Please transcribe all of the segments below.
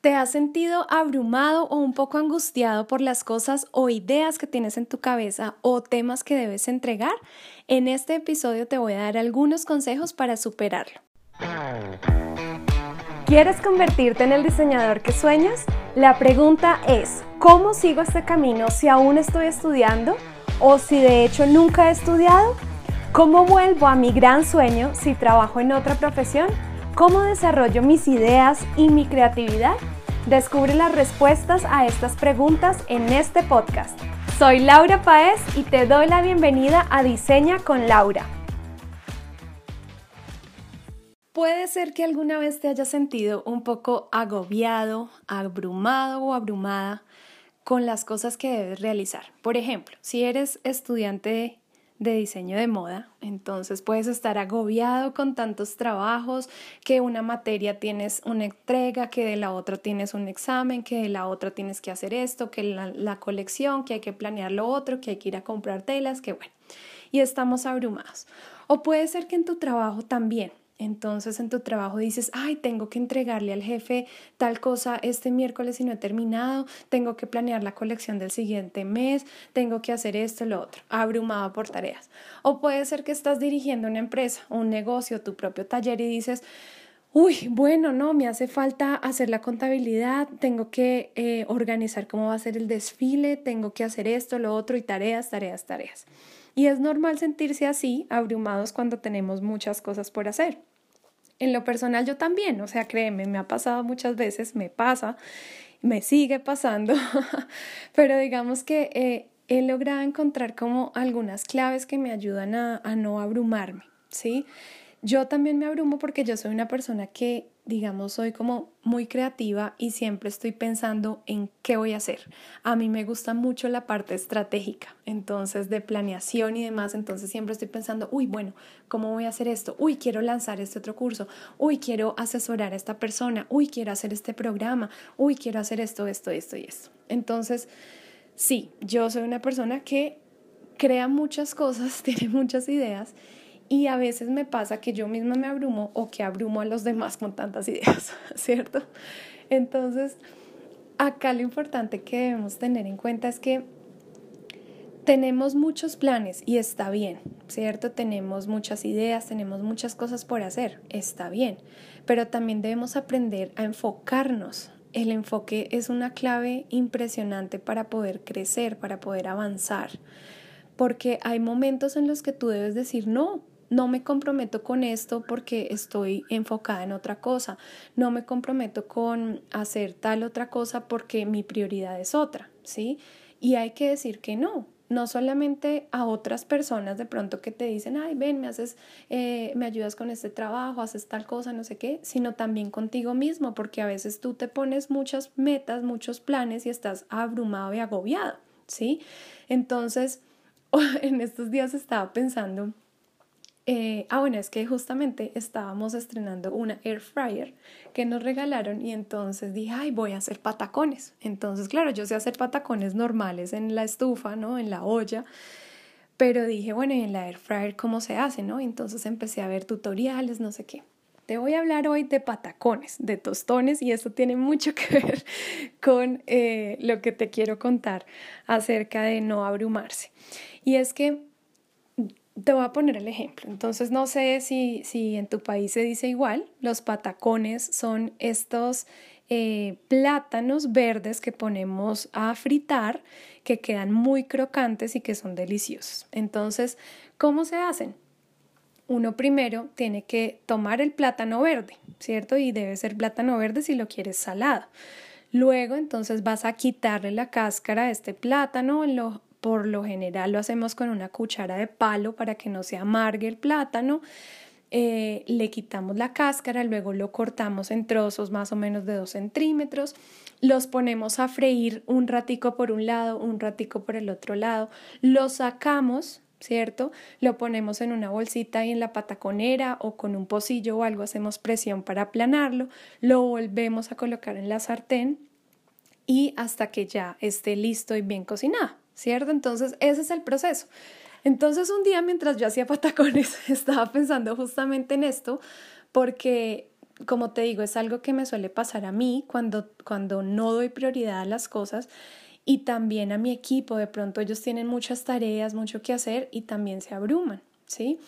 ¿Te has sentido abrumado o un poco angustiado por las cosas o ideas que tienes en tu cabeza o temas que debes entregar? En este episodio te voy a dar algunos consejos para superarlo. ¿Quieres convertirte en el diseñador que sueñas? La pregunta es, ¿cómo sigo este camino si aún estoy estudiando o si de hecho nunca he estudiado? ¿Cómo vuelvo a mi gran sueño si trabajo en otra profesión? ¿Cómo desarrollo mis ideas y mi creatividad? Descubre las respuestas a estas preguntas en este podcast. Soy Laura Paez y te doy la bienvenida a Diseña con Laura. Puede ser que alguna vez te hayas sentido un poco agobiado, abrumado o abrumada con las cosas que debes realizar. Por ejemplo, si eres estudiante de diseño de moda. Entonces puedes estar agobiado con tantos trabajos, que una materia tienes una entrega, que de la otra tienes un examen, que de la otra tienes que hacer esto, que la, colección, que hay que planear lo otro, que hay que ir a comprar telas, que bueno. Y estamos abrumados. O puede ser que en tu trabajo también entonces en tu trabajo dices, ay, tengo que entregarle al jefe tal cosa este miércoles y no he terminado, tengo que planear la colección del siguiente mes, tengo que hacer esto, lo otro, abrumado por tareas. O puede ser que estás dirigiendo una empresa, un negocio, tu propio taller y dices, uy, bueno, no, me hace falta hacer la contabilidad, tengo que eh, organizar cómo va a ser el desfile, tengo que hacer esto, lo otro y tareas, tareas, tareas. Y es normal sentirse así, abrumados cuando tenemos muchas cosas por hacer. En lo personal yo también, o sea, créeme, me ha pasado muchas veces, me pasa, me sigue pasando, pero digamos que eh, he logrado encontrar como algunas claves que me ayudan a, a no abrumarme, ¿sí? Yo también me abrumo porque yo soy una persona que, digamos, soy como muy creativa y siempre estoy pensando en qué voy a hacer. A mí me gusta mucho la parte estratégica, entonces de planeación y demás, entonces siempre estoy pensando, uy, bueno, ¿cómo voy a hacer esto? Uy, quiero lanzar este otro curso, uy, quiero asesorar a esta persona, uy, quiero hacer este programa, uy, quiero hacer esto, esto, esto y esto. Entonces, sí, yo soy una persona que crea muchas cosas, tiene muchas ideas y a veces me pasa que yo misma me abrumo o que abrumo a los demás con tantas ideas, ¿cierto? Entonces, acá lo importante que debemos tener en cuenta es que tenemos muchos planes y está bien, ¿cierto? Tenemos muchas ideas, tenemos muchas cosas por hacer, está bien, pero también debemos aprender a enfocarnos. El enfoque es una clave impresionante para poder crecer, para poder avanzar, porque hay momentos en los que tú debes decir no, no me comprometo con esto porque estoy enfocada en otra cosa, no me comprometo con hacer tal otra cosa porque mi prioridad es otra, ¿sí? Y hay que decir que no, no solamente a otras personas de pronto que te dicen, ay, ven, me haces, eh, me ayudas con este trabajo, haces tal cosa, no sé qué, sino también contigo mismo, porque a veces tú te pones muchas metas, muchos planes y estás abrumado y agobiado, ¿sí? Entonces, en estos días estaba pensando eh, ah, bueno, es que justamente estábamos estrenando una air fryer que nos regalaron y entonces dije, ay, voy a hacer patacones. Entonces, claro, yo sé hacer patacones normales en la estufa, ¿no? En la olla. Pero dije, bueno, ¿y en la air fryer cómo se hace, no? Entonces empecé a ver tutoriales, no sé qué. Te voy a hablar hoy de patacones, de tostones, y esto tiene mucho que ver con eh, lo que te quiero contar acerca de no abrumarse. Y es que te voy a poner el ejemplo. Entonces, no sé si, si en tu país se dice igual. Los patacones son estos eh, plátanos verdes que ponemos a fritar, que quedan muy crocantes y que son deliciosos. Entonces, ¿cómo se hacen? Uno primero tiene que tomar el plátano verde, ¿cierto? Y debe ser plátano verde si lo quieres salado. Luego, entonces vas a quitarle la cáscara a este plátano, lo por lo general lo hacemos con una cuchara de palo para que no se amargue el plátano. Eh, le quitamos la cáscara, luego lo cortamos en trozos más o menos de 2 centímetros, los ponemos a freír un ratico por un lado, un ratico por el otro lado, lo sacamos, ¿cierto? Lo ponemos en una bolsita y en la pataconera o con un pocillo o algo hacemos presión para aplanarlo, lo volvemos a colocar en la sartén y hasta que ya esté listo y bien cocinado. ¿Cierto? Entonces, ese es el proceso. Entonces, un día mientras yo hacía patacones, estaba pensando justamente en esto, porque como te digo, es algo que me suele pasar a mí cuando, cuando no doy prioridad a las cosas y también a mi equipo. De pronto ellos tienen muchas tareas, mucho que hacer y también se abruman, ¿sí?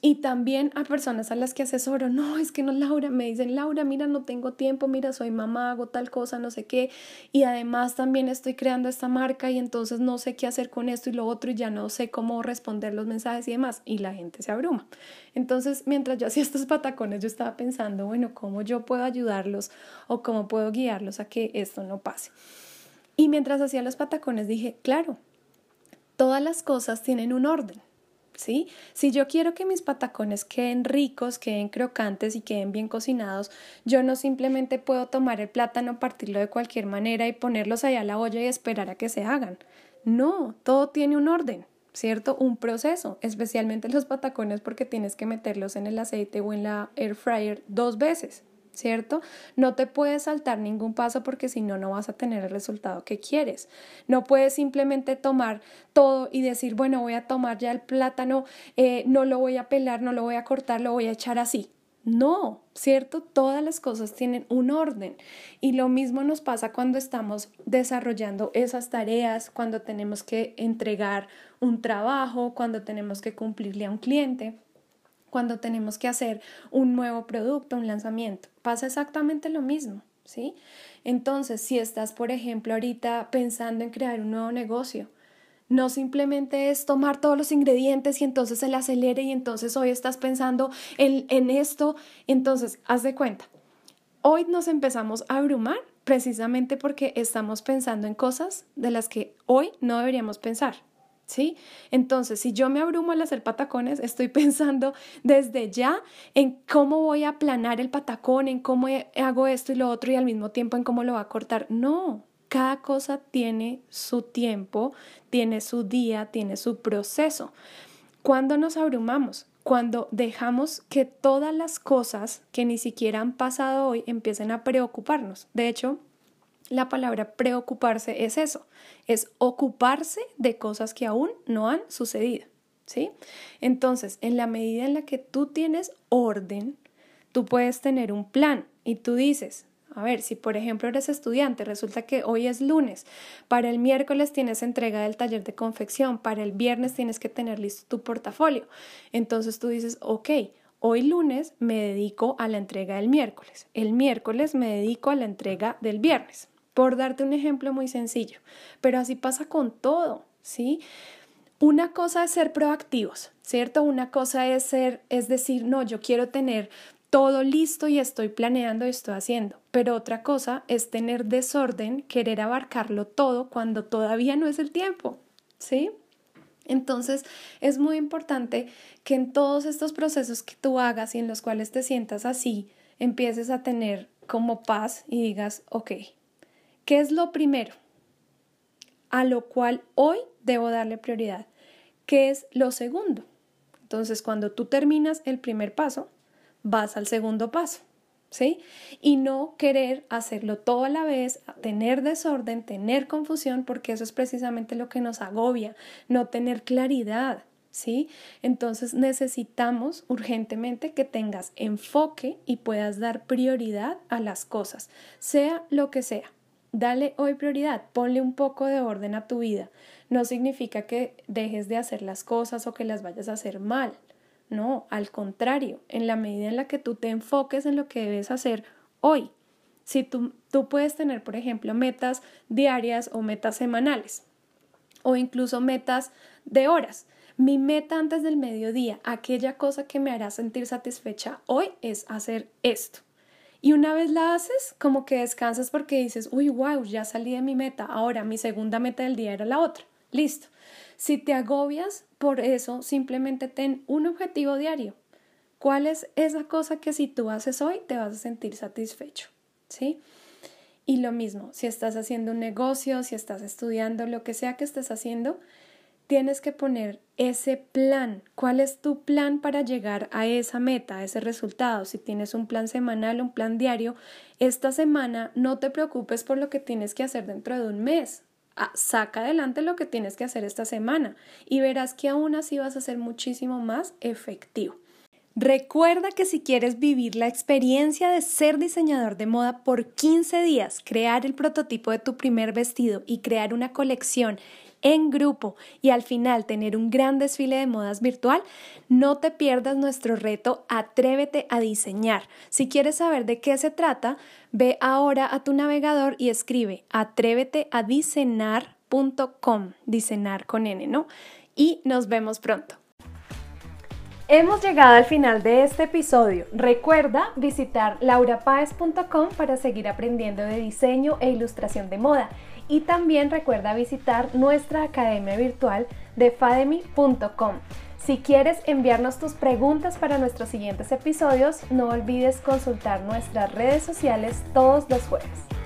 Y también a personas a las que asesoro, no, es que no, Laura, me dicen, Laura, mira, no tengo tiempo, mira, soy mamá, hago tal cosa, no sé qué, y además también estoy creando esta marca y entonces no sé qué hacer con esto y lo otro y ya no sé cómo responder los mensajes y demás, y la gente se abruma. Entonces, mientras yo hacía estos patacones, yo estaba pensando, bueno, ¿cómo yo puedo ayudarlos o cómo puedo guiarlos a que esto no pase? Y mientras hacía los patacones dije, claro, todas las cosas tienen un orden. Si yo quiero que mis patacones queden ricos, queden crocantes y queden bien cocinados, yo no simplemente puedo tomar el plátano, partirlo de cualquier manera y ponerlos allá a la olla y esperar a que se hagan. No, todo tiene un orden, ¿cierto? Un proceso, especialmente los patacones porque tienes que meterlos en el aceite o en la air fryer dos veces. ¿Cierto? No te puedes saltar ningún paso porque si no, no vas a tener el resultado que quieres. No puedes simplemente tomar todo y decir, bueno, voy a tomar ya el plátano, eh, no lo voy a pelar, no lo voy a cortar, lo voy a echar así. No, ¿cierto? Todas las cosas tienen un orden y lo mismo nos pasa cuando estamos desarrollando esas tareas, cuando tenemos que entregar un trabajo, cuando tenemos que cumplirle a un cliente cuando tenemos que hacer un nuevo producto, un lanzamiento. Pasa exactamente lo mismo, ¿sí? Entonces, si estás, por ejemplo, ahorita pensando en crear un nuevo negocio, no simplemente es tomar todos los ingredientes y entonces el acelere y entonces hoy estás pensando en, en esto, entonces haz de cuenta. Hoy nos empezamos a abrumar precisamente porque estamos pensando en cosas de las que hoy no deberíamos pensar. ¿Sí? Entonces, si yo me abrumo al hacer patacones, estoy pensando desde ya en cómo voy a aplanar el patacón, en cómo hago esto y lo otro y al mismo tiempo en cómo lo va a cortar. No, cada cosa tiene su tiempo, tiene su día, tiene su proceso. ¿Cuándo nos abrumamos? Cuando dejamos que todas las cosas que ni siquiera han pasado hoy empiecen a preocuparnos. De hecho, la palabra preocuparse es eso, es ocuparse de cosas que aún no han sucedido, ¿sí? Entonces, en la medida en la que tú tienes orden, tú puedes tener un plan y tú dices, a ver, si por ejemplo eres estudiante, resulta que hoy es lunes, para el miércoles tienes entrega del taller de confección, para el viernes tienes que tener listo tu portafolio. Entonces tú dices, ok, hoy lunes me dedico a la entrega del miércoles, el miércoles me dedico a la entrega del viernes por darte un ejemplo muy sencillo, pero así pasa con todo, ¿sí? Una cosa es ser proactivos, ¿cierto? Una cosa es ser, es decir, no, yo quiero tener todo listo y estoy planeando y estoy haciendo. Pero otra cosa es tener desorden, querer abarcarlo todo cuando todavía no es el tiempo, ¿sí? Entonces es muy importante que en todos estos procesos que tú hagas y en los cuales te sientas así, empieces a tener como paz y digas, ok, ¿Qué es lo primero a lo cual hoy debo darle prioridad? ¿Qué es lo segundo? Entonces, cuando tú terminas el primer paso, vas al segundo paso, ¿sí? Y no querer hacerlo todo a la vez, tener desorden, tener confusión, porque eso es precisamente lo que nos agobia, no tener claridad, ¿sí? Entonces necesitamos urgentemente que tengas enfoque y puedas dar prioridad a las cosas, sea lo que sea. Dale hoy prioridad, ponle un poco de orden a tu vida. No significa que dejes de hacer las cosas o que las vayas a hacer mal. No, al contrario, en la medida en la que tú te enfoques en lo que debes hacer hoy. Si tú, tú puedes tener, por ejemplo, metas diarias o metas semanales o incluso metas de horas. Mi meta antes del mediodía, aquella cosa que me hará sentir satisfecha hoy es hacer esto. Y una vez la haces, como que descansas porque dices, uy, wow, ya salí de mi meta. Ahora mi segunda meta del día era la otra. Listo. Si te agobias por eso, simplemente ten un objetivo diario. ¿Cuál es esa cosa que si tú haces hoy te vas a sentir satisfecho? ¿Sí? Y lo mismo, si estás haciendo un negocio, si estás estudiando, lo que sea que estés haciendo, tienes que poner ese plan. ¿Cuál es tu plan para llegar a esa meta, a ese resultado? Si tienes un plan semanal, un plan diario, esta semana no te preocupes por lo que tienes que hacer dentro de un mes. Ah, saca adelante lo que tienes que hacer esta semana y verás que aún así vas a ser muchísimo más efectivo. Recuerda que si quieres vivir la experiencia de ser diseñador de moda por 15 días, crear el prototipo de tu primer vestido y crear una colección en grupo y al final tener un gran desfile de modas virtual, no te pierdas nuestro reto Atrévete a diseñar. Si quieres saber de qué se trata, ve ahora a tu navegador y escribe atrévete a diseñar.com, diseñar con N, ¿no? Y nos vemos pronto. Hemos llegado al final de este episodio. Recuerda visitar laurapaez.com para seguir aprendiendo de diseño e ilustración de moda. Y también recuerda visitar nuestra academia virtual de fademi.com. Si quieres enviarnos tus preguntas para nuestros siguientes episodios, no olvides consultar nuestras redes sociales todos los jueves.